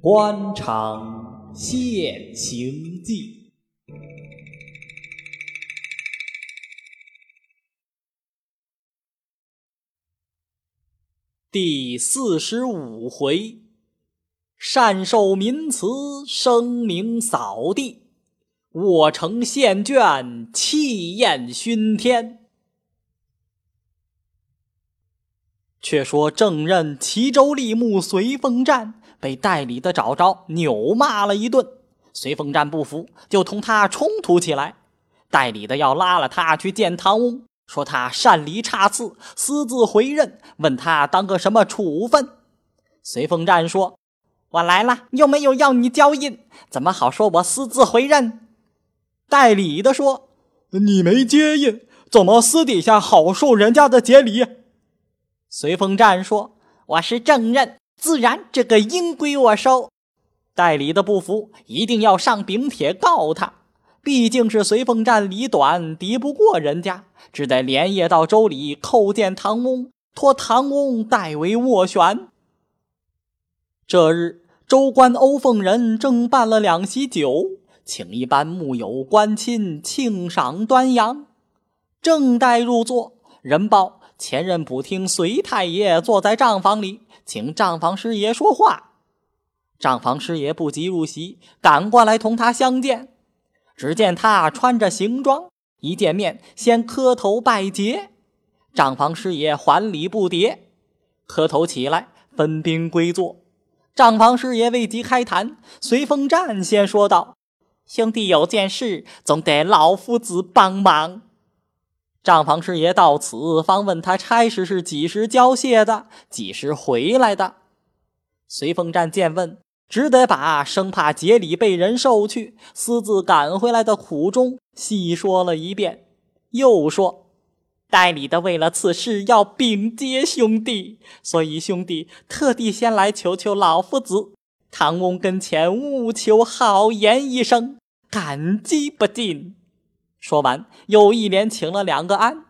官场现形记第四十五回，善受民慈，声名扫地；我成县卷，气焰熏天。却说正任齐州吏目随风战被代理的找着，扭骂了一顿。随风战不服，就同他冲突起来。代理的要拉了他去见唐翁，说他擅离差次，私自回任，问他当个什么处分。随风战说：“我来了，又没有要你交印，怎么好说我私自回任？”代理的说：“你没接印，怎么私底下好受人家的节礼？”随风战说：“我是正任，自然这个应归我收。”代理的不服，一定要上禀帖告他。毕竟是随风战理短，敌不过人家，只得连夜到州里叩见唐翁，托唐翁代为斡旋。这日，州官欧凤仁正办了两席酒，请一班木友官亲庆赏端阳，正待入座，人报。前任补听隋太爷坐在账房里，请账房师爷说话。账房师爷不急入席，赶过来同他相见。只见他穿着行装，一见面先磕头拜节。账房师爷还礼不迭，磕头起来，分宾归坐。账房师爷未及开谈，随风战先说道：“兄弟有件事，总得老夫子帮忙。”账房师爷到此，方问他差事是几时交卸的，几时回来的。随风站见问，只得把生怕节礼被人受去，私自赶回来的苦衷细说了一遍。又说，代理的为了此事要禀接兄弟，所以兄弟特地先来求求老夫子，唐翁跟前务求好言一声，感激不尽。说完，又一连请了两个安。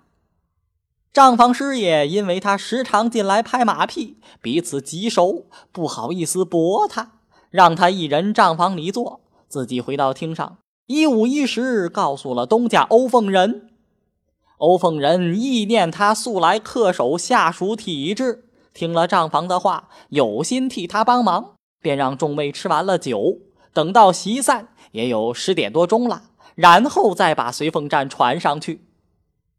账房师爷因为他时常进来拍马屁，彼此极熟，不好意思驳他，让他一人账房里坐，自己回到厅上，一五一十告诉了东家欧凤仁。欧凤仁意念他素来恪守下属体制，听了账房的话，有心替他帮忙，便让众位吃完了酒，等到席散，也有十点多钟了。然后再把随风战传上去，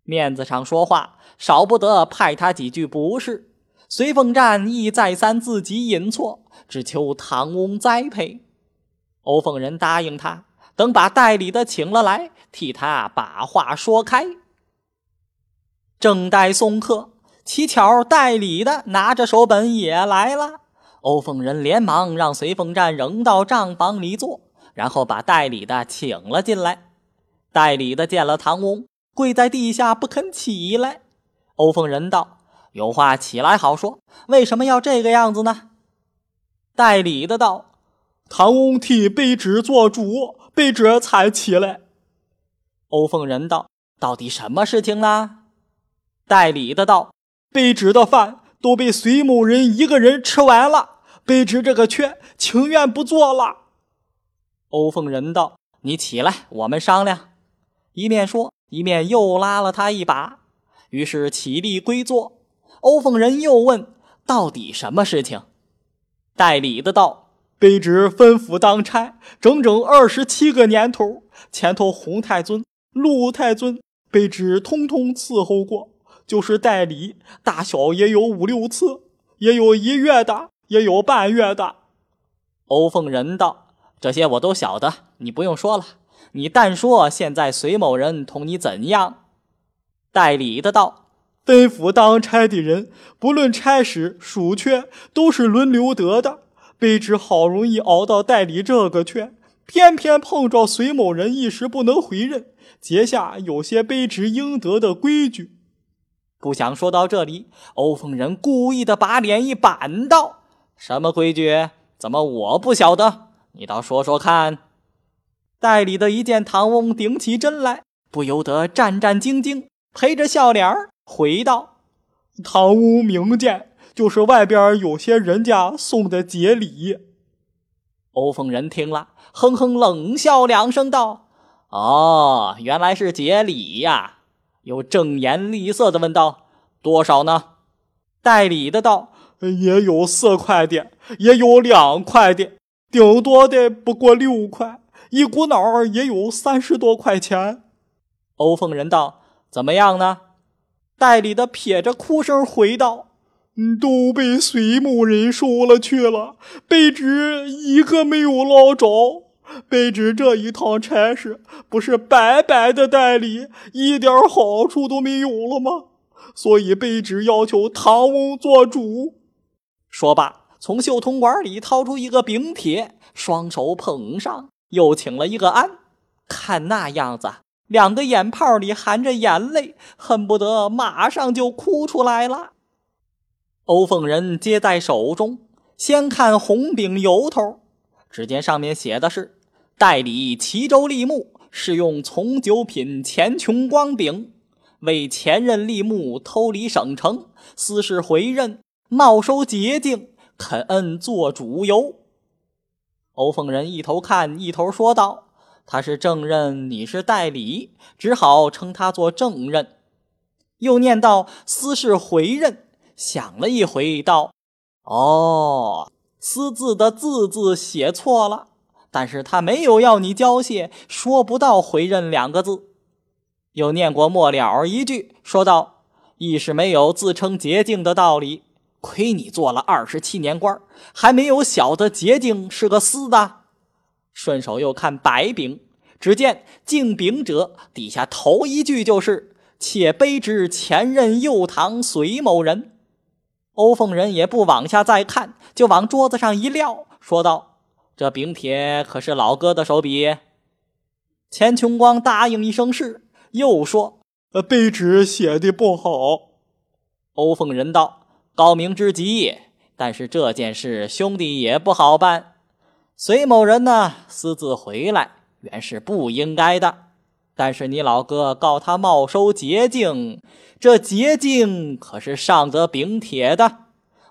面子上说话少不得派他几句不是。随风战亦再三自己引错，只求唐翁栽培。欧凤仁答应他，等把代理的请了来，替他把话说开。正待送客，乞巧代理的拿着手本也来了。欧凤仁连忙让随风战仍到账房里坐。然后把代理的请了进来，代理的见了唐翁，跪在地下不肯起来。欧凤仁道：“有话起来好说，为什么要这个样子呢？”代理的道：“唐翁替卑职做主，卑职才起来。”欧凤仁道：“到底什么事情呢？”代理的道：“卑职的饭都被隋某人一个人吃完了，卑职这个缺情愿不做了。”欧凤仁道：“你起来，我们商量。”一面说，一面又拉了他一把。于是起立归坐。欧凤仁又问：“到底什么事情？”代理的道：“卑职分府当差整整二十七个年头，前头洪太尊、陆太尊，卑职通通伺候过。就是代理，大小也有五六次，也有一月的，也有半月的。”欧凤仁道。这些我都晓得，你不用说了。你但说现在隋某人同你怎样？代理的道：分府当差的人，不论差使、属缺，都是轮流得的。卑职好容易熬到代理这个缺，偏偏碰着隋某人一时不能回任，结下有些卑职应得的规矩。不想说到这里，欧凤人故意的把脸一板，道：什么规矩？怎么我不晓得？你倒说说看。代理的一见唐翁顶起针来，不由得战战兢兢，陪着笑脸回道：“堂屋明鉴，就是外边有些人家送的节礼。”欧凤人听了，哼哼冷笑两声，道：“哦，原来是节礼呀！”又正颜厉色的问道：“多少呢？”代理的道：“也有四块的，也有两块的，顶多的不过六块，一股脑儿也有三十多块钱。”欧凤人道。怎么样呢？代理的撇着哭声回道：“都被隋某人收了去了，卑职一个没有捞着。卑职这一趟差事不是白白的代理，一点好处都没有了吗？所以卑职要求唐翁做主。”说罢，从袖筒管里掏出一个饼帖，双手捧上，又请了一个安。看那样子。两个眼泡里含着眼泪，恨不得马上就哭出来了。欧凤人接在手中，先看红饼由头，只见上面写的是：“代理齐州立木，是用从九品钱琼光饼，为前任立木偷离省城，私事回任，冒收捷径，肯恩做主由。”欧凤人一头看，一头说道。他是正任，你是代理，只好称他做正任。又念到私事回任，想了一回，道：“哦，私字的字字写错了，但是他没有要你交谢，说不到回任两个字。”又念过末了一句，说道：“亦是没有自称捷径的道理，亏你做了二十七年官，还没有晓得捷径是个私的。”顺手又看白饼，只见“敬饼者”底下头一句就是“且卑职前任右堂隋某人”。欧凤人也不往下再看，就往桌子上一撂，说道：“这饼帖可是老哥的手笔？”钱琼光答应一声是，又说：“呃，卑职写的不好。”欧凤人道：“高明之极，但是这件事兄弟也不好办。”隋某人呢，私自回来原是不应该的，但是你老哥告他冒收捷径，这捷径可是上得禀帖的。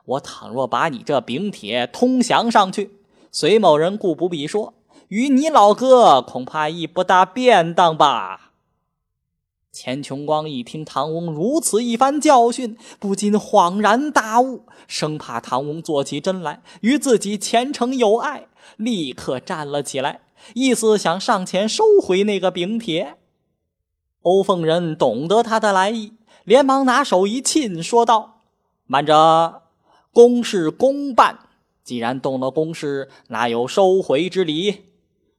我倘若把你这禀帖通降上去，隋某人故不必说，与你老哥恐怕亦不大便当吧。钱琼光一听唐翁如此一番教训，不禁恍然大悟，生怕唐翁做起真来与自己前程有碍。立刻站了起来，意思想上前收回那个饼帖。欧凤人懂得他的来意，连忙拿手一沁，说道：“慢着，公事公办。既然动了公事，哪有收回之理？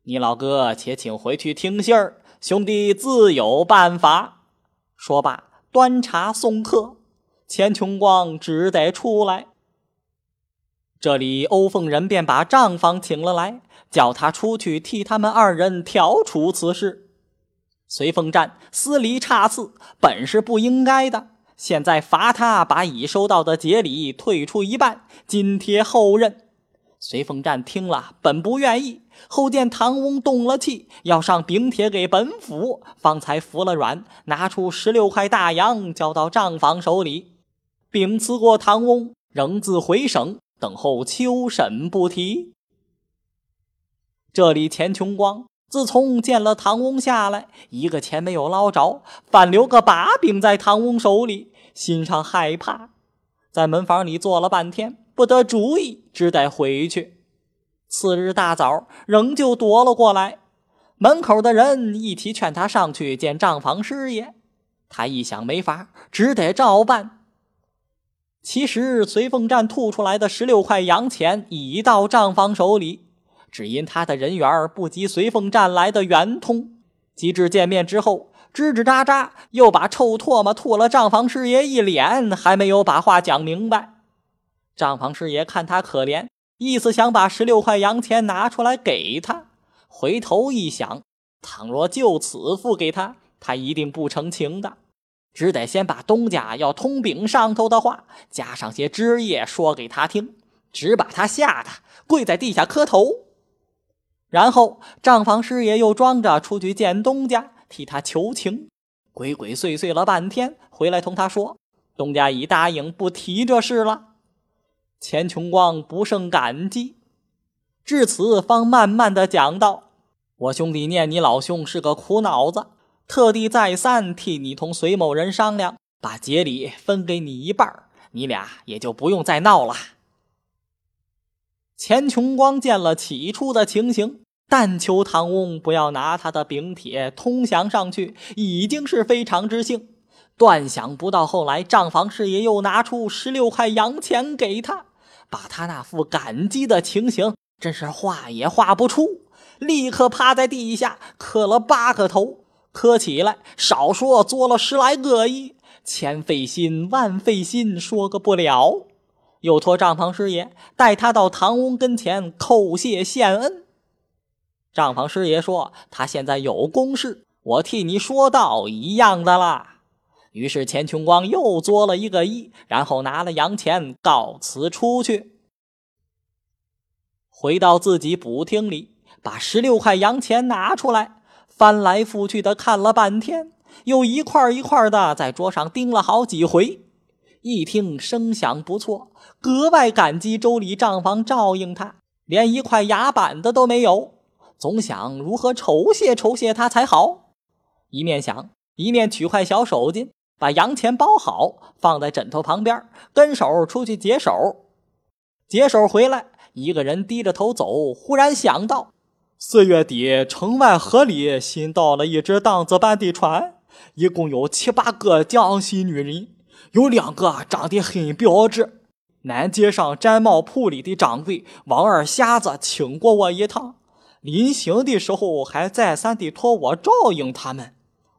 你老哥且请回去听信儿，兄弟自有办法。”说罢，端茶送客。钱琼光只得出来。这里，欧凤人便把账房请了来，叫他出去替他们二人调处此事。随凤战私离差次，本是不应该的，现在罚他把已收到的节礼退出一半，津贴后任。随凤战听了，本不愿意，后见唐翁动了气，要上禀帖给本府，方才服了软，拿出十六块大洋交到账房手里，禀辞过唐翁，仍自回省。等候秋审不提。这里钱琼光自从见了唐翁下来，一个钱没有捞着，反留个把柄在唐翁手里，心上害怕，在门房里坐了半天，不得主意，只得回去。次日大早，仍旧夺了过来。门口的人一提劝他上去见账房师爷，他一想没法，只得照办。其实，随凤站吐出来的十六块洋钱已到账房手里，只因他的人缘不及随凤站来的圆通。及至见面之后，吱吱喳喳又把臭唾沫吐了账房师爷一脸，还没有把话讲明白。账房师爷看他可怜，意思想把十六块洋钱拿出来给他。回头一想，倘若就此付给他，他一定不成情的。只得先把东家要通禀上头的话，加上些枝叶说给他听，只把他吓得跪在地下磕头。然后账房师爷又装着出去见东家，替他求情。鬼鬼祟祟了半天，回来同他说：“东家已答应不提这事了。”钱穷光不胜感激，至此方慢慢的讲道：“我兄弟念你老兄是个苦脑子，特地再三替你同隋某人商量，把节礼分给你一半，你俩也就不用再闹了。”钱穷光见了起初的情形，但求唐翁不要拿他的禀帖通降上去，已经是非常之幸。断想不到后来账房师爷又拿出十六块洋钱给他，把他那副感激的情形真是画也画不出。立刻趴在地下磕了八个头，磕起来少说做了十来个亿，千费心万费心说个不了。又托账房师爷带他到唐翁跟前叩谢献恩。账房师爷说：“他现在有公事，我替你说道一样的啦。”于是钱琼光又作了一个揖，然后拿了洋钱告辞出去。回到自己补厅里，把十六块洋钱拿出来，翻来覆去的看了半天，又一块一块的在桌上盯了好几回。一听声响不错，格外感激周礼账房照应他，连一块牙板的都没有。总想如何酬谢酬谢他才好。一面想，一面取块小手巾，把洋钱包好，放在枕头旁边，跟手出去解手。解手回来，一个人低着头走，忽然想到，四月底城外河里新到了一只荡子班的船，一共有七八个江西女人。有两个长得很标致。南街上毡帽铺里的掌柜王二瞎子请过我一趟，临行的时候还再三的托我照应他们。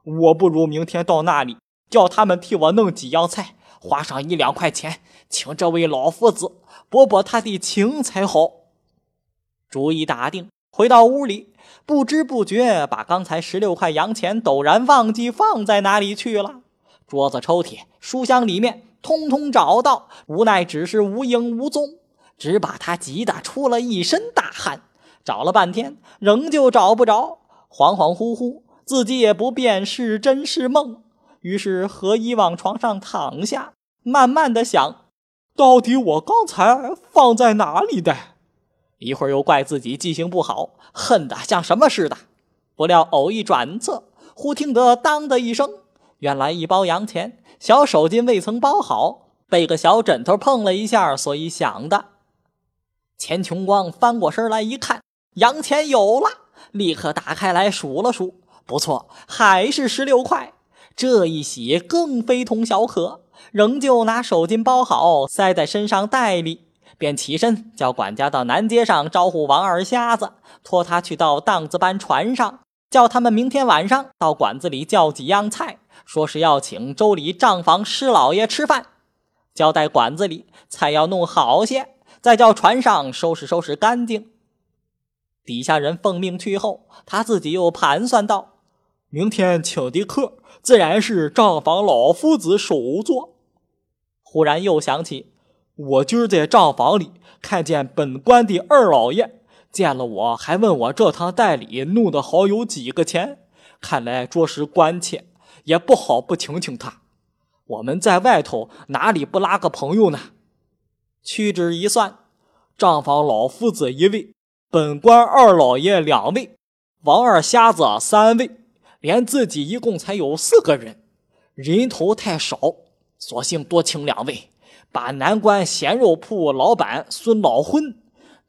我不如明天到那里，叫他们替我弄几样菜，花上一两块钱，请这位老夫子博博他的情才好。主意打定，回到屋里，不知不觉把刚才十六块洋钱陡然忘记放在哪里去了。桌子、抽屉、书箱里面通通找到，无奈只是无影无踪，只把他急得出了一身大汗。找了半天，仍旧找不着，恍恍惚惚，自己也不辨是真是梦。于是合衣往床上躺下，慢慢的想：到底我刚才放在哪里的？一会儿又怪自己记性不好，恨得像什么似的。不料偶一转侧，忽听得当的一声。原来一包洋钱，小手巾未曾包好，被个小枕头碰了一下，所以响的。钱穷光翻过身来一看，洋钱有了，立刻打开来数了数，不错，还是十六块。这一喜更非同小可，仍旧拿手巾包好，塞在身上袋里，便起身叫管家到南街上招呼王二瞎子，托他去到荡子班船上，叫他们明天晚上到馆子里叫几样菜。说是要请周里账房施老爷吃饭，交代馆子里菜要弄好些，再叫船上收拾收拾干净。底下人奉命去后，他自己又盘算道：明天请的客自然是账房老夫子首座。忽然又想起，我今儿在账房里看见本官的二老爷，见了我还问我这趟代理弄得好有几个钱，看来着实关切。也不好不请请他，我们在外头哪里不拉个朋友呢？屈指一算，账房老夫子一位，本官二老爷两位，王二瞎子三位，连自己一共才有四个人，人头太少，索性多请两位，把南关咸肉铺老板孙老昏、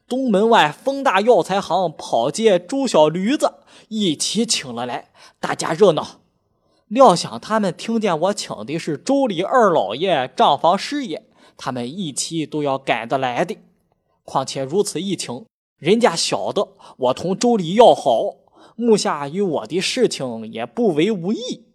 东门外丰大药材行跑街周小驴子一起请了来，大家热闹。料想他们听见我请的是周里二老爷、账房师爷，他们一起都要赶得来的。况且如此一请，人家晓得我同周里要好，目下与我的事情也不为无益。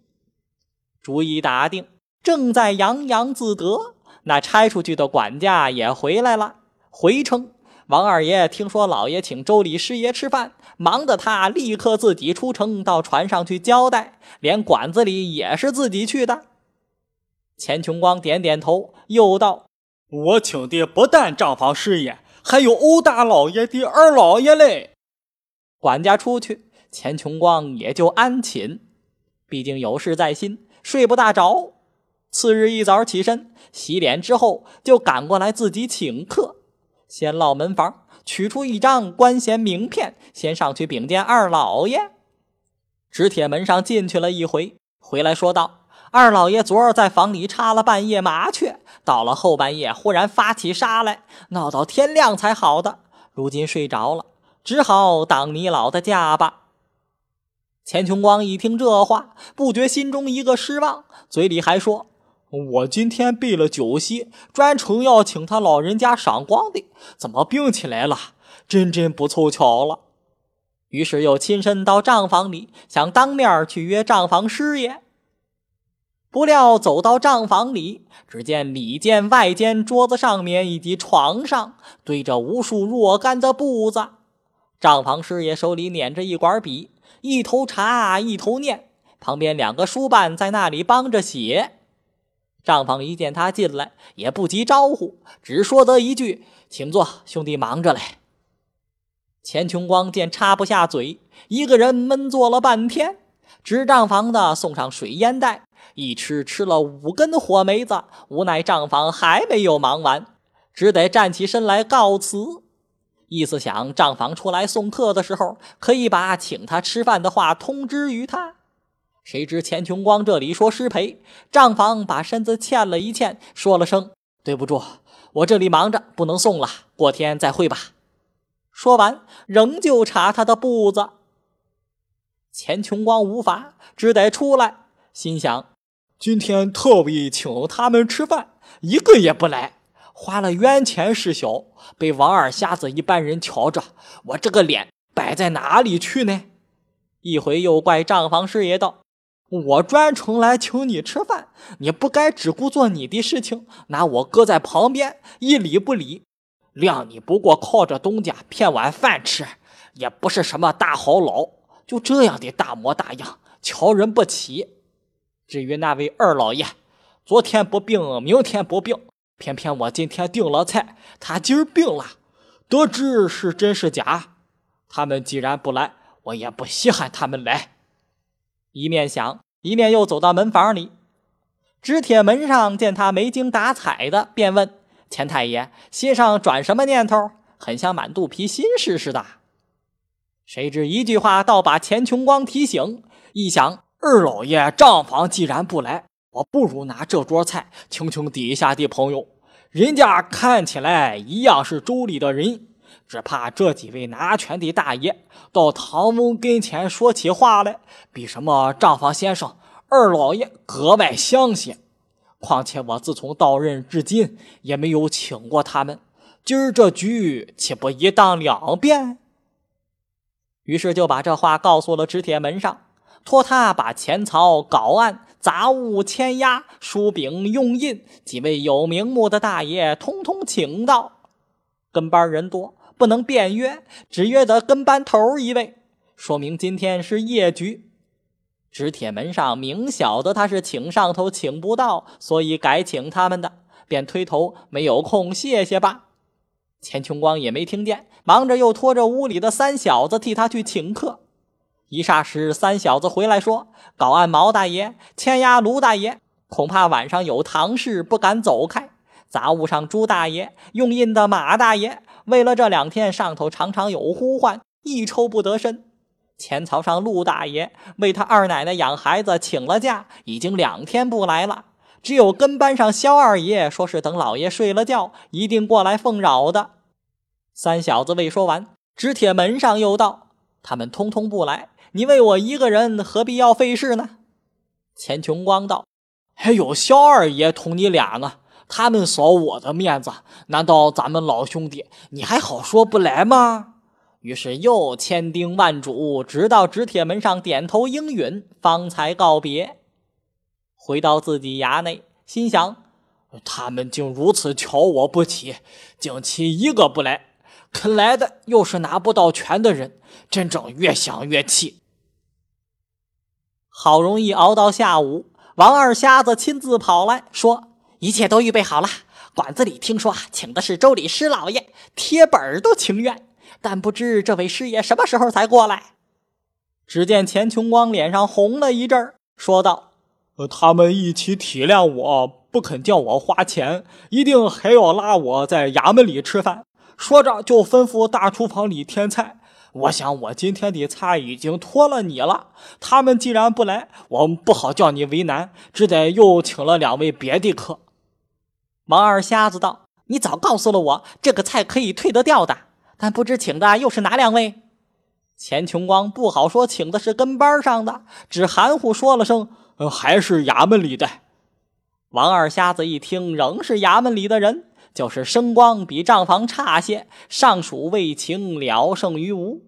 主意打定，正在洋洋自得，那差出去的管家也回来了，回称。王二爷听说老爷请周礼师爷吃饭，忙得他立刻自己出城到船上去交代，连馆子里也是自己去的。钱琼光点点头，又道：“我请的不但账房师爷，还有欧大老爷的二老爷嘞。”管家出去，钱穷光也就安寝。毕竟有事在心，睡不大着。次日一早起身洗脸之后，就赶过来自己请客。先落门房，取出一张官衔名片，先上去禀见二老爷。纸铁门上进去了一回，回来说道：“二老爷昨儿在房里插了半夜麻雀，到了后半夜忽然发起杀来，闹到天亮才好的。如今睡着了，只好当你老的家吧。”钱琼光一听这话，不觉心中一个失望，嘴里还说：“我今天备了酒席，专程要请他老人家赏光的，怎么病起来了？真真不凑巧了。”于是又亲身到账房里，想当面去约账房师爷。不料走到账房里，只见里间、外间桌子上面以及床上堆着无数若干的布子，账房师爷手里捻着一管笔。一头查，一头念，旁边两个书办在那里帮着写。账房一见他进来，也不急招呼，只说得一句：“请坐，兄弟忙着嘞。”钱琼光见插不下嘴，一个人闷坐了半天。执账房的送上水烟袋，一吃吃了五根火梅子，无奈账房还没有忙完，只得站起身来告辞。意思想账房出来送客的时候，可以把请他吃饭的话通知于他。谁知钱琼光这里说失陪，账房把身子欠了一欠，说了声对不住，我这里忙着不能送了，过天再会吧。说完，仍旧查他的步子。钱琼光无法，只得出来，心想今天特意请他们吃饭，一个也不来。花了冤钱事小，被王二瞎子一般人瞧着，我这个脸摆在哪里去呢？一回又怪账房师爷道：“我专程来请你吃饭，你不该只顾做你的事情，拿我搁在旁边一理不理。谅你不过靠着东家骗碗饭吃，也不是什么大好佬，就这样的大模大样，瞧人不起。至于那位二老爷，昨天不病，明天不病。”偏偏我今天订了菜，他今儿病了，得知是真是假。他们既然不来，我也不稀罕他们来。一面想，一面又走到门房里。纸铁门上见他没精打采的，便问钱太爷：“心上转什么念头？很像满肚皮心事似的。”谁知一句话倒把钱琼光提醒。一想，二老爷账房既然不来。我不如拿这桌菜请请底下的朋友，人家看起来一样是州里的人，只怕这几位拿权的大爷到唐翁跟前说起话来，比什么账房先生、二老爷格外相些。况且我自从到任至今也没有请过他们，今儿这局岂不一当两变？于是就把这话告诉了纸铁门上。托他把钱草稿案、杂物签押、书饼用印，几位有名目的大爷通通请到。跟班人多，不能便约，只约得跟班头一位，说明今天是夜局。纸铁门上明晓得他是请上头请不到，所以改请他们的，便推头没有空，谢谢吧。钱琼光也没听见，忙着又拖着屋里的三小子替他去请客。一霎时，三小子回来说：“搞案毛大爷，牵押卢大爷，恐怕晚上有堂事，不敢走开。杂物上朱大爷，用印的马大爷，为了这两天上头常常有呼唤，一抽不得身。钱槽上陆大爷，为他二奶奶养孩子请了假，已经两天不来了。只有跟班上肖二爷，说是等老爷睡了觉，一定过来奉扰的。”三小子未说完，纸铁门上又道：“他们通通不来。”你为我一个人，何必要费事呢？钱琼光道：“还有肖二爷同你俩呢，他们扫我的面子，难道咱们老兄弟你还好说不来吗？”于是又千叮万嘱，直到纸铁门上点头应允，方才告别。回到自己衙内，心想：他们竟如此瞧我不起，竟其一个不来，肯来的又是拿不到权的人，真正越想越气。好容易熬到下午，王二瞎子亲自跑来说：“一切都预备好了。馆子里听说请的是州里师老爷，贴本都情愿。但不知这位师爷什么时候才过来？”只见钱琼光脸上红了一阵说道：“呃，他们一起体谅我，不肯叫我花钱，一定还要拉我在衙门里吃饭。”说着就吩咐大厨房里添菜。我想我今天的菜已经托了你了，他们既然不来，我们不好叫你为难，只得又请了两位别的客。王二瞎子道：“你早告诉了我，这个菜可以退得掉的，但不知请的又是哪两位？”钱穷光不好说，请的是跟班上的，只含糊说了声：“呃，还是衙门里的。”王二瞎子一听，仍是衙门里的人。就是声光比账房差些，尚属为情了胜于无。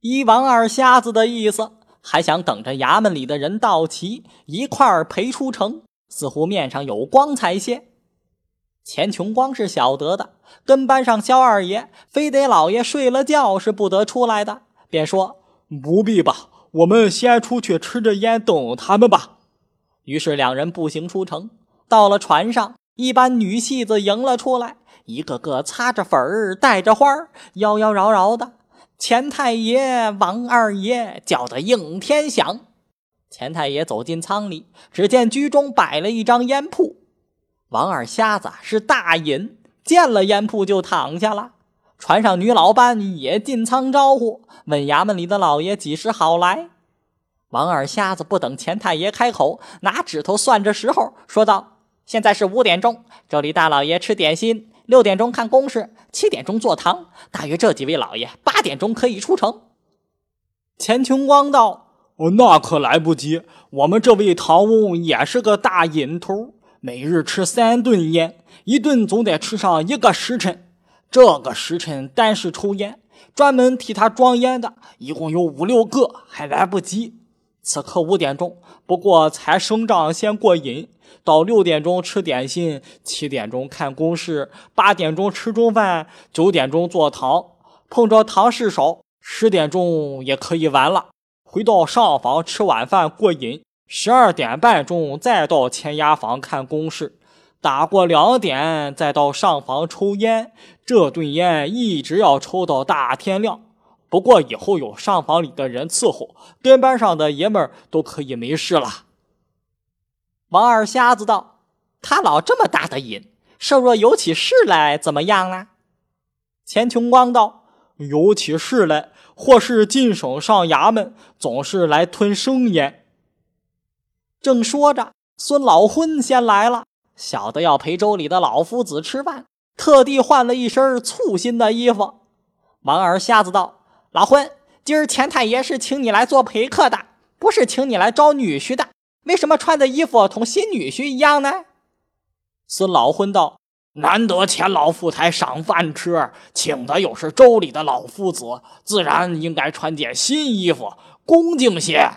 依王二瞎子的意思，还想等着衙门里的人到齐一块儿陪出城，似乎面上有光彩些。钱琼光是晓得的，跟班上肖二爷非得老爷睡了觉是不得出来的，便说：“不必吧，我们先出去吃着烟等他们吧。”于是两人步行出城，到了船上。一班女戏子迎了出来，一个个擦着粉儿，带着花儿，妖妖娆娆的。钱太爷、王二爷叫得应天响。钱太爷走进舱里，只见居中摆了一张烟铺。王二瞎子是大瘾，见了烟铺就躺下了。船上女老伴也进舱招呼，问衙门里的老爷几时好来。王二瞎子不等钱太爷开口，拿指头算着时候，说道。现在是五点钟，这里大老爷吃点心，六点钟看公事，七点钟坐堂。大约这几位老爷八点钟可以出城。钱琼光道：“哦，那可来不及。我们这位唐翁也是个大瘾头，每日吃三顿烟，一顿总得吃上一个时辰。这个时辰单是抽烟，专门替他装烟的一共有五六个，还来不及。此刻五点钟，不过才升帐先过瘾。”到六点钟吃点心，七点钟看公事，八点钟吃中饭，九点钟坐堂，碰着堂事少，十点钟也可以完了。回到上房吃晚饭过瘾，十二点半钟再到前衙房看公事，打过两点再到上房抽烟。这顿烟一直要抽到大天亮。不过以后有上房里的人伺候，跟班上的爷们儿都可以没事了。王二瞎子道：“他老这么大的瘾，设若有起事来，怎么样呢？”钱穷光道：“有起事来，或是进省上衙门，总是来吞生烟。”正说着，孙老昏先来了，小的要陪周里的老夫子吃饭，特地换了一身簇新的衣服。王二瞎子道：“老昏，今儿钱太爷是请你来做陪客的，不是请你来招女婿的。”为什么穿的衣服同新女婿一样呢？孙老昏道：“难得钱老富才赏饭吃，请的又是州里的老夫子，自然应该穿件新衣服，恭敬些。”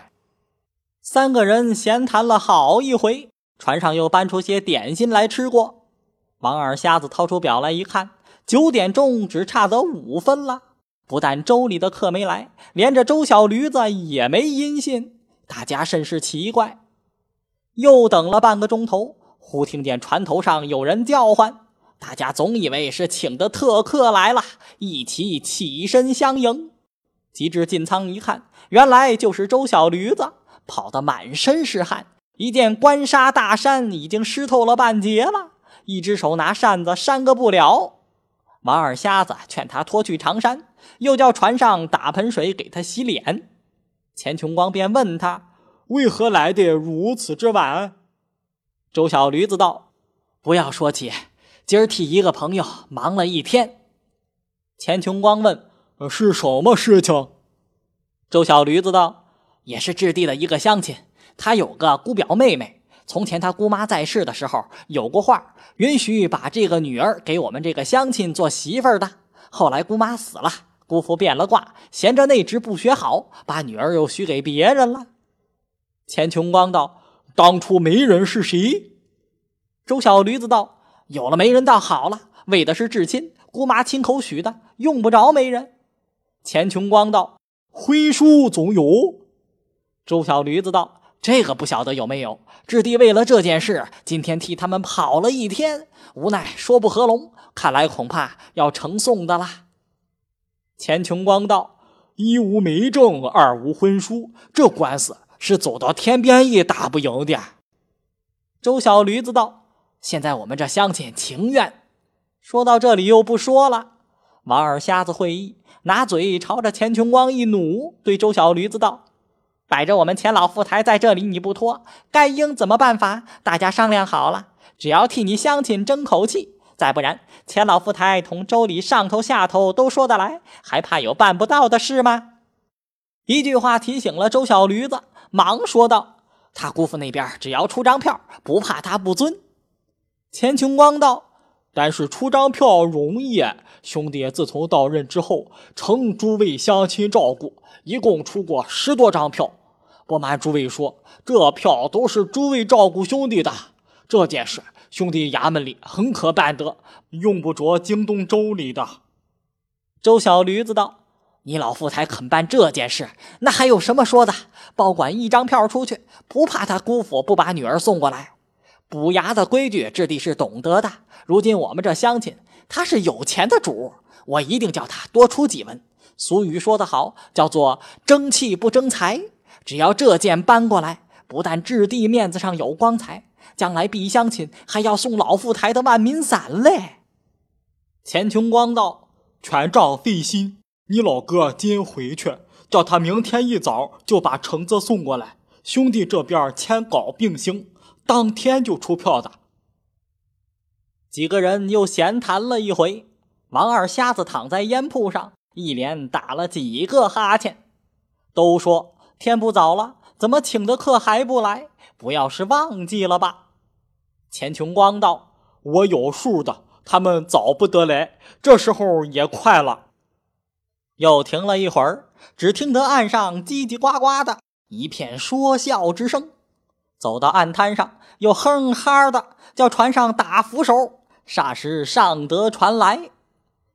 三个人闲谈了好一回，船上又搬出些点心来吃过。王二瞎子掏出表来一看，九点钟只差得五分了。不但周里的客没来，连着周小驴子也没音信，大家甚是奇怪。又等了半个钟头，忽听见船头上有人叫唤，大家总以为是请的特客来了，一起起身相迎。及至进舱一看，原来就是周小驴子，跑得满身是汗，一件官纱大衫已经湿透了半截了，一只手拿扇子扇个不了。王二瞎子劝他脱去长衫，又叫船上打盆水给他洗脸。钱琼光便问他。为何来的如此之晚？周小驴子道：“不要说起，今儿替一个朋友忙了一天。”钱琼光问：“是什么事情？”周小驴子道：“也是置地的一个乡亲，他有个姑表妹妹。从前他姑妈在世的时候，有过话，允许把这个女儿给我们这个乡亲做媳妇儿的。后来姑妈死了，姑父变了卦，嫌着内职不学好，把女儿又许给别人了。”钱穷光道：“当初媒人是谁？”周小驴子道：“有了媒人倒好了，为的是至亲，姑妈亲口许的，用不着媒人。”钱穷光道：“婚书总有。”周小驴子道：“这个不晓得有没有。志弟为了这件事，今天替他们跑了一天，无奈说不合拢，看来恐怕要呈送的啦。”钱穷光道：“一无媒证，二无婚书，这官司。”是走到天边也打不赢的。周小驴子道：“现在我们这乡亲情愿。”说到这里又不说了。王二瞎子会意，拿嘴朝着钱穷光一努，对周小驴子道：“摆着我们钱老富台在这里，你不脱，该应怎么办法？大家商量好了，只要替你乡亲争口气。再不然，钱老富台同周里上头下头都说得来，还怕有办不到的事吗？”一句话提醒了周小驴子，忙说道。他姑父那边只要出张票，不怕他不尊。钱琼光道：“但是出张票容易，兄弟自从到任之后，承诸位乡亲照顾，一共出过十多张票。不瞒诸位说，这票都是诸位照顾兄弟的。这件事，兄弟衙门里很可办得，用不着惊动州里的。”周小驴子道。你老富才肯办这件事，那还有什么说的？保管一张票出去，不怕他姑父不把女儿送过来。补衙的规矩，质地是懂得的。如今我们这乡亲，他是有钱的主，我一定叫他多出几文。俗语说得好，叫做争气不争财。只要这件搬过来，不但质地面子上有光彩，将来避乡亲还要送老富台的万民伞嘞。钱琼光道：“全仗费心。”你老哥今回去，叫他明天一早就把橙子送过来。兄弟这边签稿并行，当天就出票的。几个人又闲谈了一回。王二瞎子躺在烟铺上，一连打了几个哈欠，都说天不早了，怎么请的客还不来？不要是忘记了吧？钱琼光道：“我有数的，他们早不得来，这时候也快了。”又停了一会儿，只听得岸上叽叽呱呱的一片说笑之声。走到岸滩上，又哼哈的叫船上打扶手。霎时上得船来，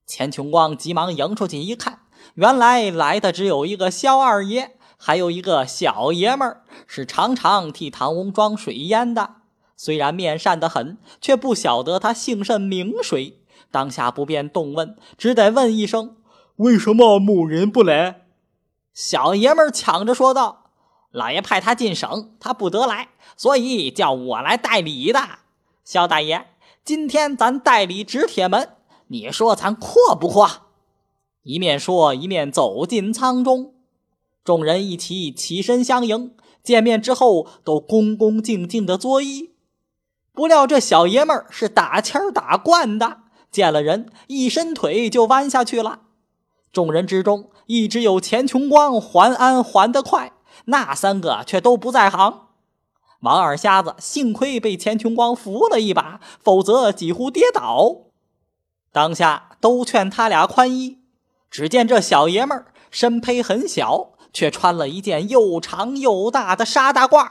钱琼光急忙迎出去一看，原来来的只有一个萧二爷，还有一个小爷们儿，是常常替唐翁装水烟的。虽然面善得很，却不晓得他姓甚名谁，当下不便动问，只得问一声。为什么某人不来？小爷们儿抢着说道：“老爷派他进省，他不得来，所以叫我来代理的。肖大爷，今天咱代理纸铁门，你说咱阔不阔？”一面说，一面走进舱中。众人一起起身相迎，见面之后都恭恭敬敬的作揖。不料这小爷们是打签打惯的，见了人一伸腿就弯下去了。众人之中，一直有钱穷光还安还得快，那三个却都不在行。王二瞎子幸亏被钱穷光扶了一把，否则几乎跌倒。当下都劝他俩宽衣。只见这小爷们儿身胚很小，却穿了一件又长又大的纱大褂。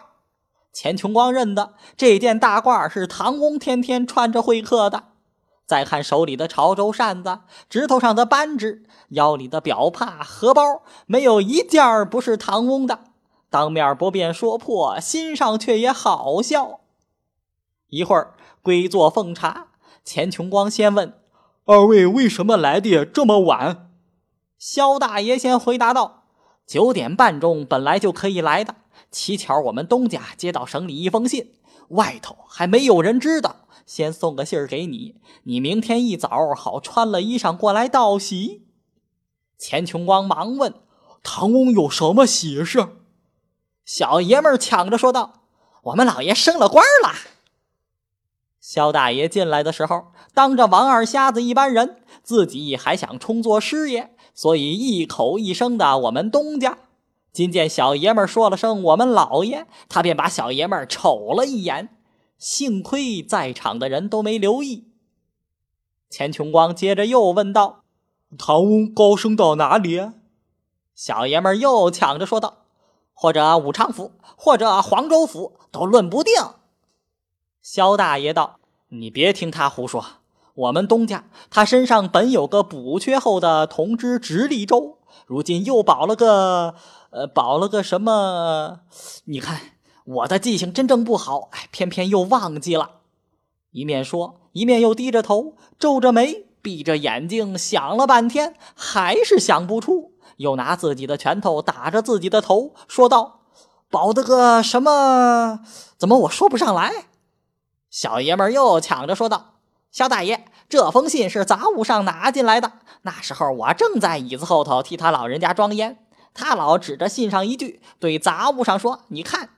钱琼光认得这件大褂是唐翁天天穿着会客的。再看手里的潮州扇子，指头上的扳指，腰里的表帕、荷包，没有一件不是唐翁的。当面不便说破，心上却也好笑。一会儿归座奉茶，钱琼光先问：“二位为什么来的这么晚？”萧大爷先回答道：“九点半钟本来就可以来的，乞巧我们东家接到省里一封信，外头还没有人知道。”先送个信儿给你，你明天一早好穿了衣裳过来道喜。钱琼光忙问：“唐翁有什么喜事？”小爷们抢着说道：“我们老爷升了官了。”肖大爷进来的时候，当着王二瞎子一班人，自己还想充作师爷，所以一口一声的“我们东家”。今见小爷们说了声“我们老爷”，他便把小爷们瞅了一眼。幸亏在场的人都没留意。钱琼光接着又问道：“唐翁高升到哪里？”小爷们又抢着说道：“或者武昌府，或者黄州府，都论不定。”萧大爷道：“你别听他胡说。我们东家他身上本有个补缺后的同知直隶州，如今又保了个……呃，保了个什么？你看。”我的记性真正不好，哎，偏偏又忘记了。一面说，一面又低着头，皱着眉，闭着眼睛想了半天，还是想不出。又拿自己的拳头打着自己的头，说道：“保的个什么？怎么我说不上来？小爷们又抢着说道：“肖大爷，这封信是杂物上拿进来的。那时候我正在椅子后头替他老人家装烟，他老指着信上一句，对杂物上说：‘你看。’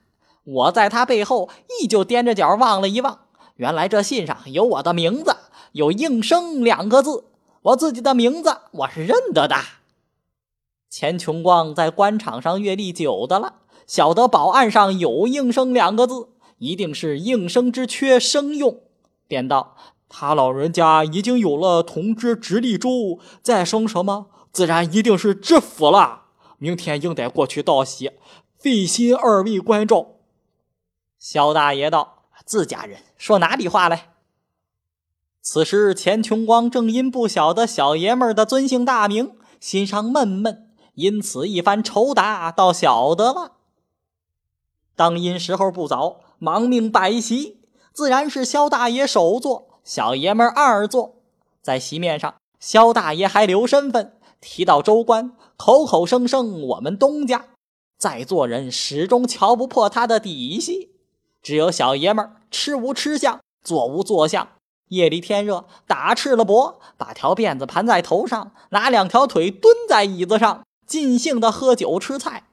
我在他背后依旧踮着脚望了一望，原来这信上有我的名字，有应声两个字。我自己的名字我是认得的。钱穷光在官场上阅历久的了，晓得宝案上有应声两个字，一定是应声之缺生用，便道：“他老人家已经有了同知直隶州，再生什么，自然一定是知府了。明天应得过去道喜，费心二位关照。”萧大爷道：“自家人说哪里话来？”此时钱穷光正因不晓得小爷们的尊姓大名，心上闷闷，因此一番酬答，倒晓得了。当因时候不早，忙命摆席，自然是萧大爷首座，小爷们二座。在席面上，萧大爷还留身份，提到州官，口口声声我们东家，在座人始终瞧不破他的底细。只有小爷们儿吃无吃相，坐无坐相。夜里天热，打赤了膊，把条辫子盘在头上，拿两条腿蹲在椅子上，尽兴的喝酒吃菜。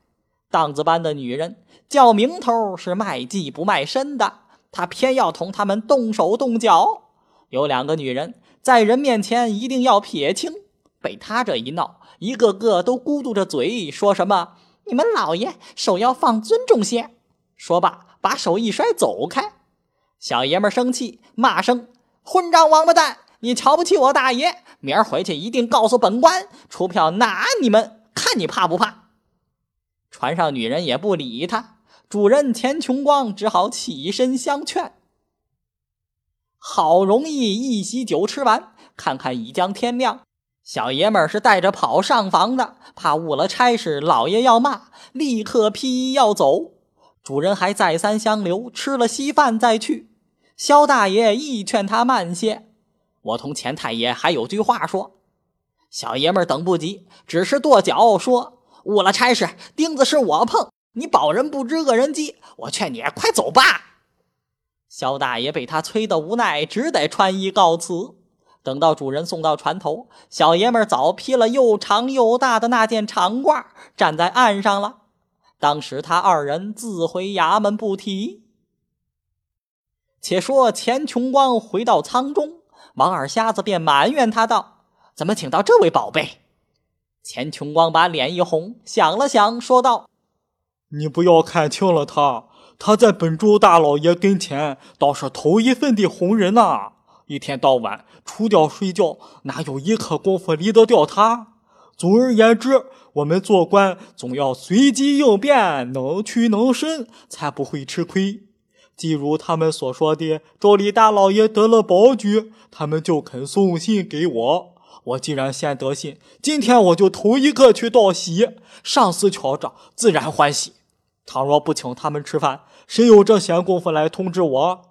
荡子般的女人，叫名头是卖技不卖身的，他偏要同他们动手动脚。有两个女人在人面前一定要撇清，被他这一闹，一个个都咕嘟着嘴，说什么：“你们老爷手要放尊重些。”说罢。把手一摔，走开！小爷们生气，骂声：“混账王八蛋！你瞧不起我大爷？明儿回去一定告诉本官，出票拿你们，看你怕不怕！”船上女人也不理他，主人钱穷光只好起身相劝。好容易一席酒吃完，看看已将天亮，小爷们是带着跑上房的，怕误了差事，老爷要骂，立刻披衣要走。主人还再三相留，吃了稀饭再去。萧大爷亦劝他慢些。我同钱太爷还有句话说。小爷们等不及，只是跺脚说：“误了差事，钉子是我碰，你保人不知恶人饥。我劝你快走吧。”萧大爷被他催得无奈，只得穿衣告辞。等到主人送到船头，小爷们早披了又长又大的那件长褂，站在岸上了。当时他二人自回衙门不提。且说钱穷光回到舱中，王二瞎子便埋怨他道：“怎么请到这位宝贝？”钱穷光把脸一红，想了想，说道：“你不要看轻了他，他在本州大老爷跟前倒是头一份的红人呐。一天到晚除掉睡觉，哪有一刻功夫离得掉他？总而言之。”我们做官总要随机应变，能屈能伸，才不会吃亏。既如他们所说的，州里大老爷得了保举，他们就肯送信给我。我既然先得信，今天我就头一个去道喜。上司瞧着自然欢喜。倘若不请他们吃饭，谁有这闲工夫来通知我？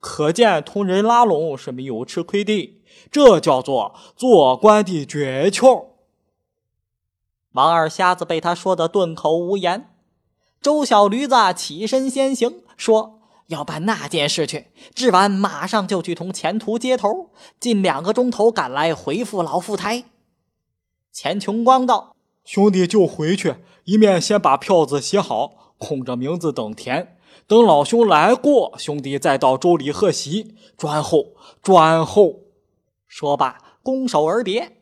可见同人拉拢是没有吃亏的，这叫做做官的诀窍。王二瞎子被他说的顿口无言。周小驴子起身先行，说要办那件事去，治完马上就去同钱途接头，近两个钟头赶来回复老富台。钱琼光道：“兄弟就回去，一面先把票子写好，空着名字等田。等老兄来过，兄弟再到州里贺喜。转后，转后。”说罢，拱手而别。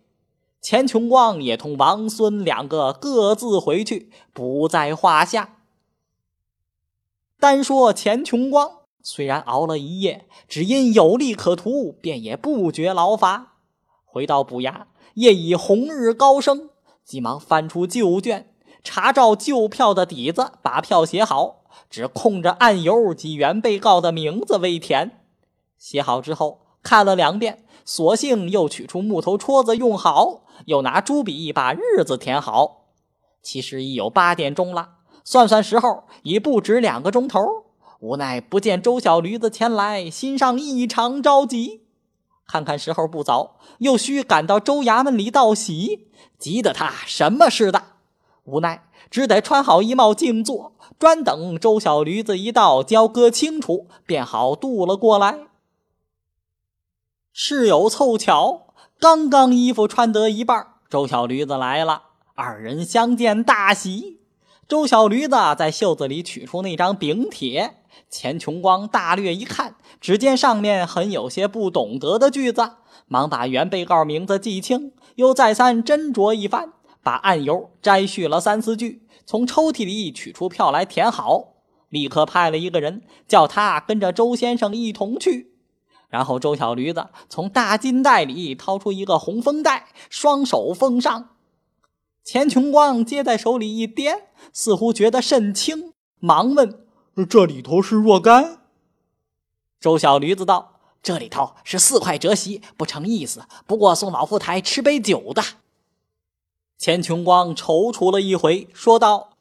钱穷光也同王孙两个各自回去，不在话下。单说钱穷光，虽然熬了一夜，只因有利可图，便也不觉劳乏。回到补衙，夜已红日高升，急忙翻出旧卷，查照旧票的底子，把票写好，只空着案由及原被告的名字未填。写好之后，看了两遍。索性又取出木头戳子用好，又拿朱笔把日子填好。其实已有八点钟了，算算时候已不止两个钟头。无奈不见周小驴子前来，心上异常着急。看看时候不早，又需赶到州衙门里道喜，急得他什么似的。无奈只得穿好衣帽静坐，专等周小驴子一到，交割清楚，便好渡了过来。事有凑巧，刚刚衣服穿得一半，周小驴子来了，二人相见大喜。周小驴子在袖子里取出那张禀帖，钱琼光大略一看，只见上面很有些不懂得的句子，忙把原被告名字记清，又再三斟酌一番，把案由摘续了三四句，从抽屉里取出票来填好，立刻派了一个人叫他跟着周先生一同去。然后周小驴子从大金袋里掏出一个红封袋，双手奉上。钱琼光接在手里一掂，似乎觉得甚轻，忙问：“这里头是若干？”周小驴子道：“这里头是四块折席，不成意思。不过送老夫台吃杯酒的。”钱琼光踌躇了一回，说道：“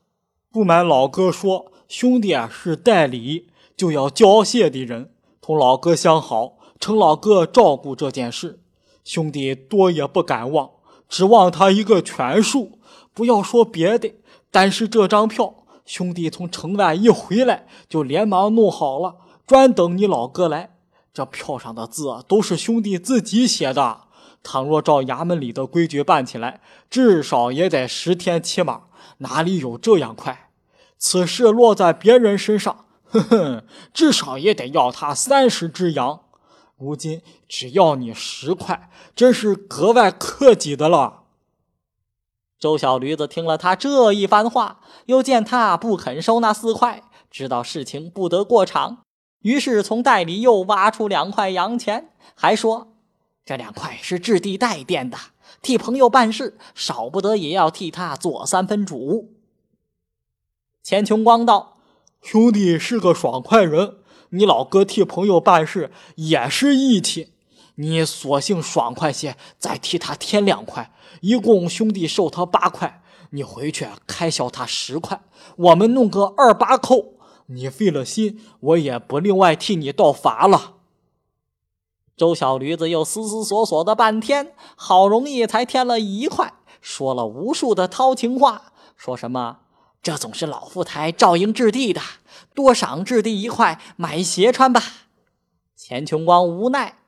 不瞒老哥说，兄弟啊是代理，就要交谢的人，同老哥相好，请老哥照顾这件事。兄弟多也不敢忘。”指望他一个全数，不要说别的，但是这张票，兄弟从城外一回来就连忙弄好了，专等你老哥来。这票上的字都是兄弟自己写的，倘若照衙门里的规矩办起来，至少也得十天起码，哪里有这样快？此事落在别人身上，哼哼，至少也得要他三十只羊。如今只要你十块，真是格外客气的了。周小驴子听了他这一番话，又见他不肯收那四块，知道事情不得过场，于是从袋里又挖出两块洋钱，还说：“这两块是置地代垫的，替朋友办事，少不得也要替他做三分主。”钱琼光道：“兄弟是个爽快人。”你老哥替朋友办事也是义气，你索性爽快些，再替他添两块，一共兄弟收他八块，你回去开销他十块，我们弄个二八扣，你费了心，我也不另外替你倒罚了。周小驴子又思思索索的半天，好容易才添了一块，说了无数的掏情话，说什么。这总是老富台照应置地的，多赏置地一块，买鞋穿吧。钱琼光无奈。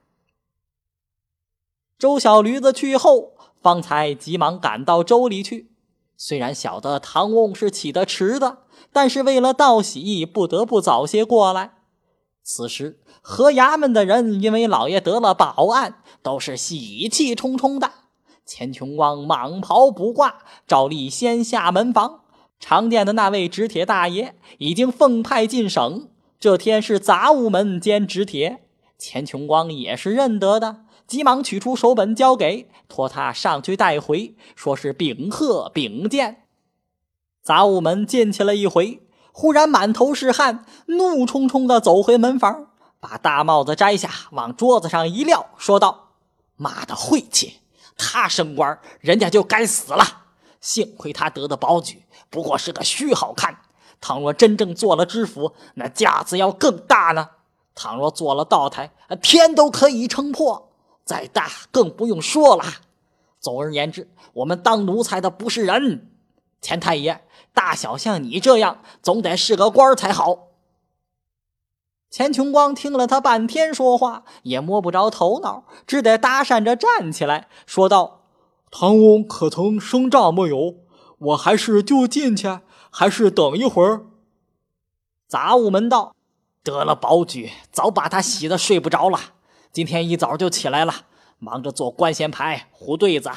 周小驴子去后，方才急忙赶到州里去。虽然晓得唐翁是起得迟的，但是为了道喜，不得不早些过来。此时河衙门的人因为老爷得了宝案，都是喜气冲冲的。钱琼光蟒袍不挂，照例先下门房。常见的那位执铁大爷已经奉派进省，这天是杂物门兼执铁，钱琼光也是认得的，急忙取出手本交给，托他上去带回，说是禀贺禀见。杂物门进去了一回，忽然满头是汗，怒冲冲地走回门房，把大帽子摘下，往桌子上一撂，说道：“妈的晦气！他升官，人家就该死了。幸亏他得的保举。”不过是个虚好看，倘若真正做了知府，那架子要更大呢。倘若做了道台，天都可以撑破，再大更不用说了。总而言之，我们当奴才的不是人。钱太爷，大小像你这样，总得是个官才好。钱琼光听了他半天说话，也摸不着头脑，只得搭讪着站起来，说道：“唐翁可曾升帐没有？”我还是就进去，还是等一会儿。杂物门道得了保举，早把他洗得睡不着了。今天一早就起来了，忙着做官衔牌、糊对子。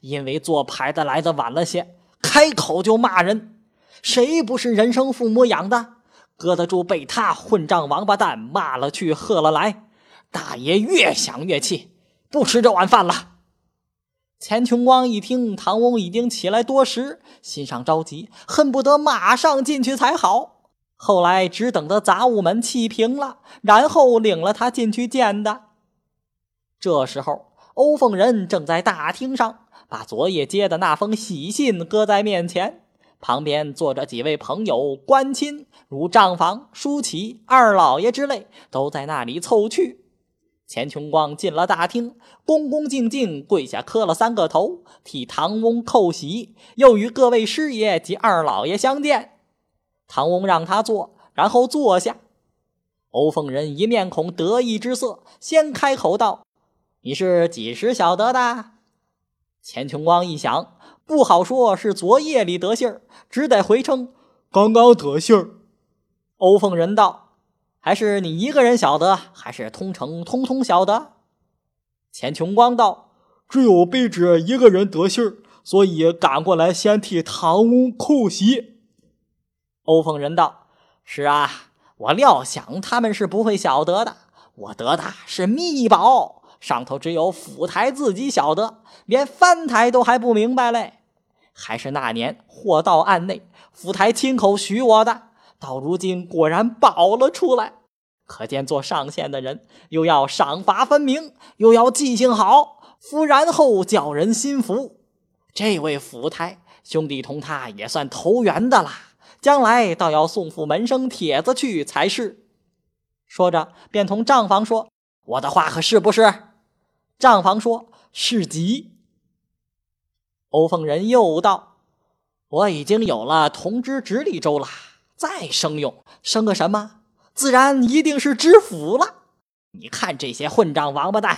因为做牌的来的晚了些，开口就骂人。谁不是人生父母养的？搁得住被他混账王八蛋骂了去，喝了来？大爷越想越气，不吃这碗饭了。钱琼光一听唐翁已经起来多时，心上着急，恨不得马上进去才好。后来只等得杂物门气平了，然后领了他进去见的。这时候，欧凤仁正在大厅上，把昨夜接的那封喜信搁在面前，旁边坐着几位朋友、官亲，如账房、舒淇、二老爷之类，都在那里凑去。钱琼光进了大厅，恭恭敬敬跪下磕了三个头，替唐翁叩喜，又与各位师爷及二老爷相见。唐翁让他坐，然后坐下。欧凤人一面孔得意之色，先开口道：“你是几时晓得的？”钱琼光一想，不好说，是昨夜里得信儿，只得回称：“刚刚得信儿。”欧凤仁道：“还是你一个人晓得，还是通城通通晓得？”钱琼光道：“只有卑职一个人得信儿，所以赶过来先替唐翁叩喜。”欧凤仁道：“是啊。”我料想他们是不会晓得的。我得的是密宝，上头只有府台自己晓得，连藩台都还不明白嘞。还是那年货到案内，府台亲口许我的，到如今果然保了出来。可见做上线的人，又要赏罚分明，又要记性好，夫然后叫人心服。这位府台兄弟同他也算投缘的啦。将来倒要送副门生帖子去才是。说着，便同账房说：“我的话可是不是？”账房说：“是急。”欧凤人又道：“我已经有了同知直隶州了，再生用，生个什么？自然一定是知府了。你看这些混账王八蛋，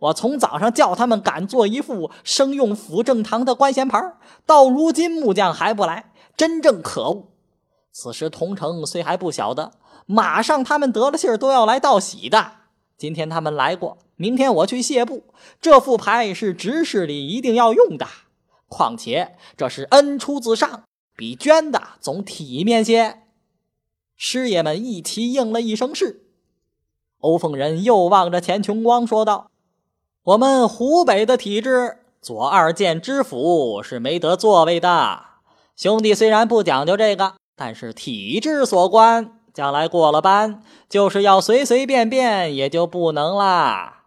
我从早上叫他们赶做一副生用府正堂的官衔牌，到如今木匠还不来，真正可恶。”此时同城虽还不晓得，马上他们得了信儿都要来道喜的。今天他们来过，明天我去谢布。这副牌是执事里一定要用的，况且这是恩出自上，比捐的总体面些。师爷们一齐应了一声是。欧凤人又望着钱琼光说道：“我们湖北的体制，左二建知府是没得座位的。兄弟虽然不讲究这个。”但是体制所关，将来过了班，就是要随随便便也就不能啦。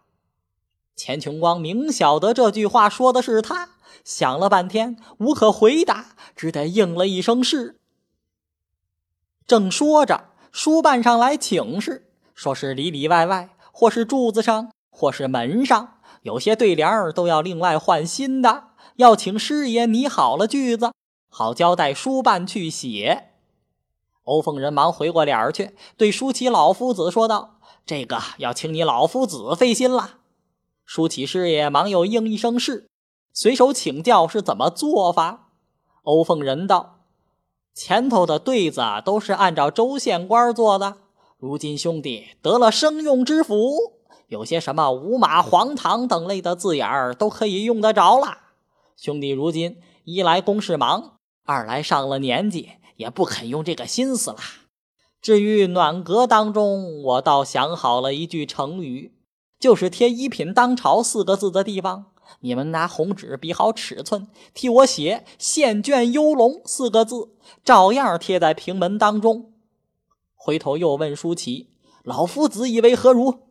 钱琼光明晓得这句话说的是他，想了半天无可回答，只得应了一声是。正说着，书办上来请示，说是里里外外，或是柱子上，或是门上，有些对联儿都要另外换新的，要请师爷拟好了句子，好交代书办去写。欧凤人忙回过脸儿去，对舒淇老夫子说道：“这个要请你老夫子费心了。”舒淇师爷忙又应一声是，随手请教是怎么做法。欧凤人道：“前头的对子都是按照州县官做的，如今兄弟得了生用之福，有些什么五马黄堂等类的字眼儿都可以用得着了。兄弟如今一来公事忙，二来上了年纪。”也不肯用这个心思了。至于暖阁当中，我倒想好了一句成语，就是贴“一品当朝”四个字的地方，你们拿红纸比好尺寸，替我写“献卷幽龙”四个字，照样贴在平门当中。回头又问舒淇：“老夫子以为何如？”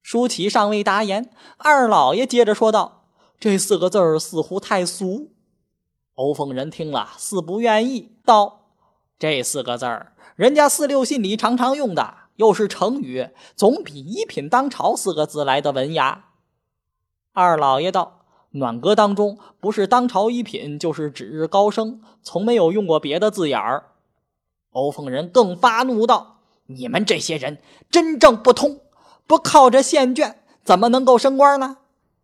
舒淇尚未答言，二老爷接着说道：“这四个字似乎太俗。”欧凤人听了，似不愿意，道：“这四个字儿，人家四六信里常常用的，又是成语，总比‘一品当朝’四个字来的文雅。”二老爷道：“暖阁当中不是当朝一品，就是指日高升，从没有用过别的字眼儿。”欧凤人更发怒道：“你们这些人真正不通，不靠着县卷，怎么能够升官呢？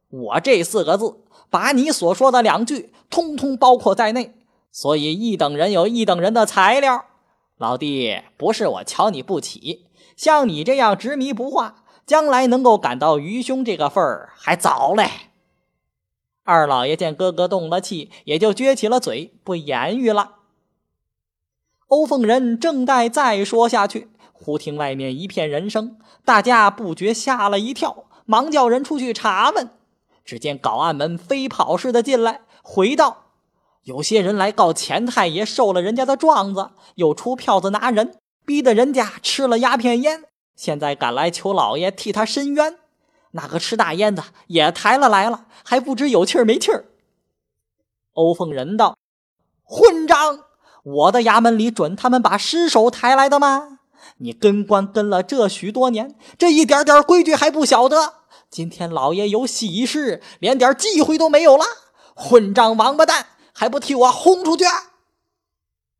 我这四个字。”把你所说的两句通通包括在内，所以一等人有一等人的材料。老弟，不是我瞧你不起，像你这样执迷不化，将来能够赶到愚兄这个份儿还早嘞。二老爷见哥哥动了气，也就撅起了嘴，不言语了。欧凤人正待再说下去，忽听外面一片人声，大家不觉吓了一跳，忙叫人出去查问。只见搞案门飞跑似的进来，回道：“有些人来告钱太爷受了人家的状子，又出票子拿人，逼得人家吃了鸦片烟，现在赶来求老爷替他伸冤。那个吃大烟的也抬了来了，还不知有气儿没气儿。”欧凤人道：“混账！我的衙门里准他们把尸首抬来的吗？你跟官跟了这许多年，这一点点规矩还不晓得？”今天老爷有喜事，连点忌讳都没有了。混账王八蛋，还不替我轰出去！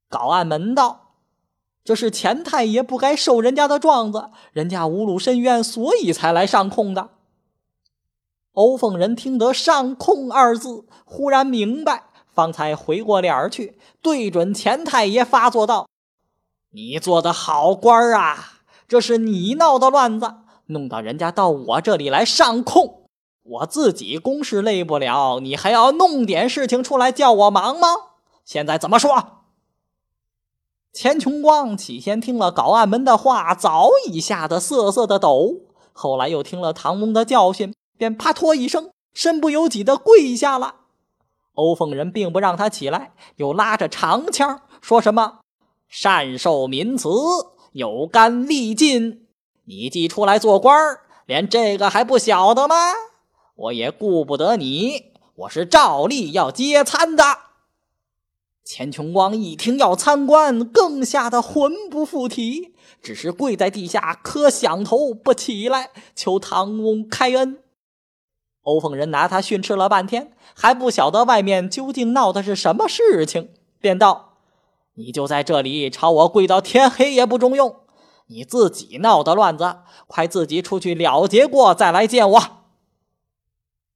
搞案门道，这是钱太爷不该收人家的状子，人家无路深渊，所以才来上控的。欧凤人听得“上控”二字，忽然明白，方才回过脸去，对准钱太爷发作道：“你做的好官啊！这是你闹的乱子，弄到人家到我这里来上控，我自己公事累不了，你还要弄点事情出来叫我忙吗？现在怎么说？”钱琼光起先听了搞案门的话，早已吓得瑟瑟的抖，后来又听了唐翁的教训。便啪托一声，身不由己的跪下了。欧凤人并不让他起来，又拉着长枪说什么：“善受民慈，有干力尽。你既出来做官连这个还不晓得吗？我也顾不得你，我是照例要接参的。”钱琼光一听要参观，更吓得魂不附体，只是跪在地下磕响头不起来，求唐翁开恩。欧凤人拿他训斥了半天，还不晓得外面究竟闹的是什么事情，便道：“你就在这里朝我跪到天黑也不中用，你自己闹的乱子，快自己出去了结过再来见我。”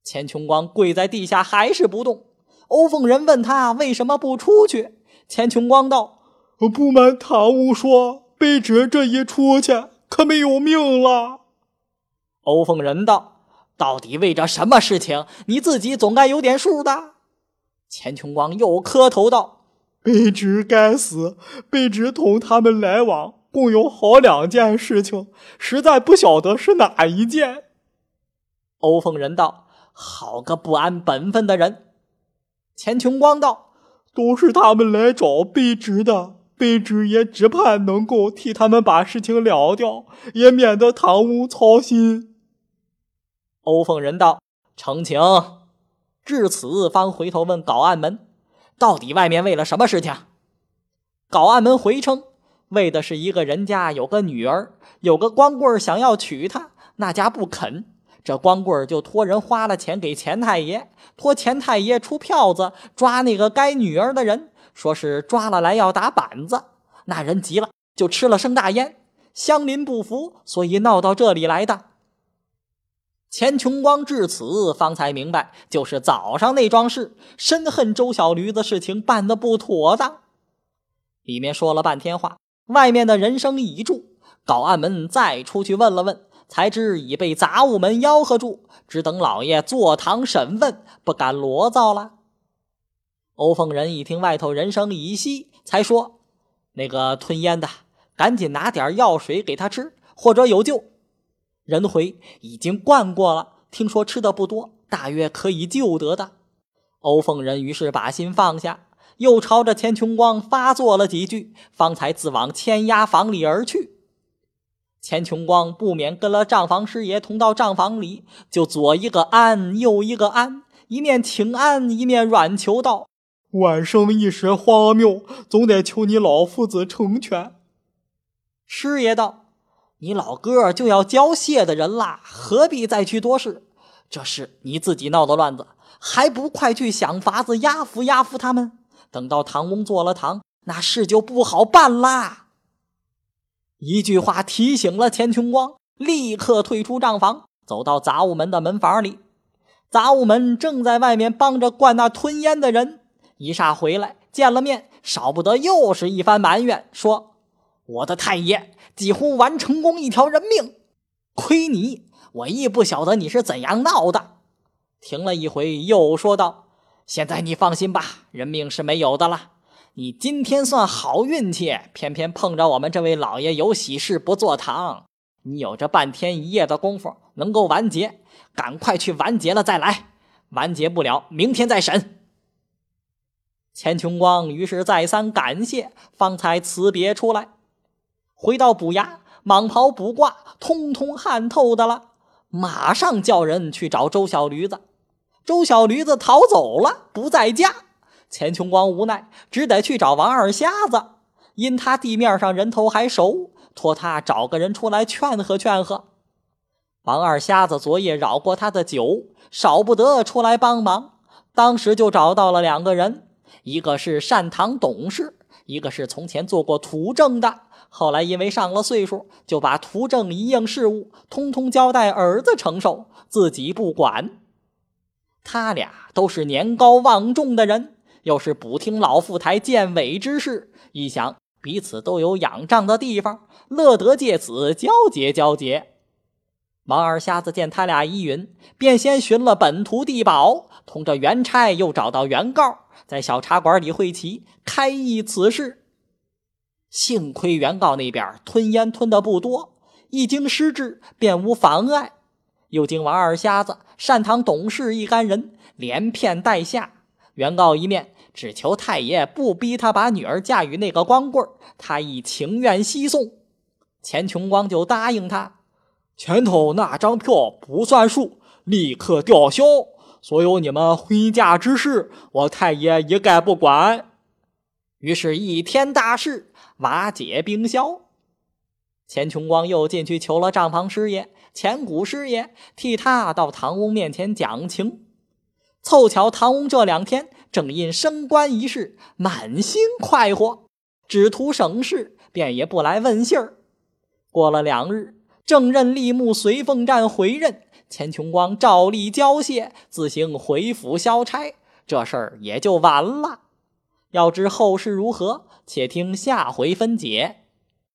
钱琼光跪在地下还是不动。欧凤人问他为什么不出去，钱琼光道：“不瞒堂屋说，卑职这一出去可没有命了。”欧凤人道。到底为着什么事情？你自己总该有点数的。钱琼光又磕头道：“卑职该死，卑职同他们来往共有好两件事情，实在不晓得是哪一件。”欧凤人道：“好个不安本分的人！”钱琼光道：“都是他们来找卑职的，卑职也只盼能够替他们把事情了掉，也免得堂屋操心。”欧凤人道：“澄清。”至此，方回头问搞案门：“到底外面为了什么事情？”搞案门回称：“为的是一个人家有个女儿，有个光棍想要娶她，那家不肯。这光棍就托人花了钱给钱太爷，托钱太爷出票子抓那个该女儿的人，说是抓了来要打板子。那人急了，就吃了生大烟。乡邻不服，所以闹到这里来的。”钱琼光至此方才明白，就是早上那桩事，深恨周小驴子事情办得不妥当。里面说了半天话，外面的人声已住，搞案门再出去问了问，才知已被杂物门吆喝住，只等老爷坐堂审问，不敢罗造了。欧凤人一听外头人声已息，才说：“那个吞烟的，赶紧拿点药水给他吃，或者有救。”人回已经灌过了，听说吃的不多，大约可以救得的。欧凤人于是把心放下，又朝着钱琼光发作了几句，方才自往千押房里而去。钱琼光不免跟了账房师爷同到账房里，就左一个安，右一个安，一面请安，一面软求道：“晚生一时荒谬，总得求你老夫子成全。”师爷道。你老哥就要交谢的人啦，何必再去多事？这是你自己闹的乱子，还不快去想法子压服压服他们？等到唐翁做了堂，那事就不好办啦。一句话提醒了钱琼光，立刻退出账房，走到杂物门的门房里。杂物门正在外面帮着灌那吞烟的人，一霎回来见了面，少不得又是一番埋怨，说。我的太爷几乎完成功一条人命，亏你，我亦不晓得你是怎样闹的。停了一回，又说道：“现在你放心吧，人命是没有的了。你今天算好运气，偏偏碰着我们这位老爷有喜事不坐堂。你有这半天一夜的功夫能够完结，赶快去完结了再来。完结不了，明天再审。”钱琼光于是再三感谢，方才辞别出来。回到补衙，蟒袍卜卦，通通汗透的了。马上叫人去找周小驴子。周小驴子逃走了，不在家。钱琼光无奈，只得去找王二瞎子。因他地面上人头还熟，托他找个人出来劝和劝和。王二瞎子昨夜扰过他的酒，少不得出来帮忙。当时就找到了两个人，一个是善堂董事，一个是从前做过土政的。后来因为上了岁数，就把图政一应事务通通交代儿子承受，自己不管。他俩都是年高望重的人，又是不听老富台建委之事，一想彼此都有仰仗的地方，乐得借此交结交结。王二瞎子见他俩依允，便先寻了本图地保，同着元差又找到原告，在小茶馆里会齐，开议此事。幸亏原告那边吞烟吞的不多，一经失智便无妨碍。又经王二瞎子、善堂董事一干人连骗带吓，原告一面只求太爷不逼他把女儿嫁与那个光棍他亦情愿西送。钱琼光就答应他，前头那张票不算数，立刻吊销。所有你们婚嫁之事，我太爷一概不管。于是，一天大事。瓦解冰消，钱琼光又进去求了账房师爷、钱谷师爷，替他到唐翁面前讲情。凑巧唐翁这两天正因升官一事满心快活，只图省事，便也不来问信儿。过了两日，正任立木随凤站回任，钱琼光照例交谢，自行回府消差，这事儿也就完了。要知后事如何？且听下回分解。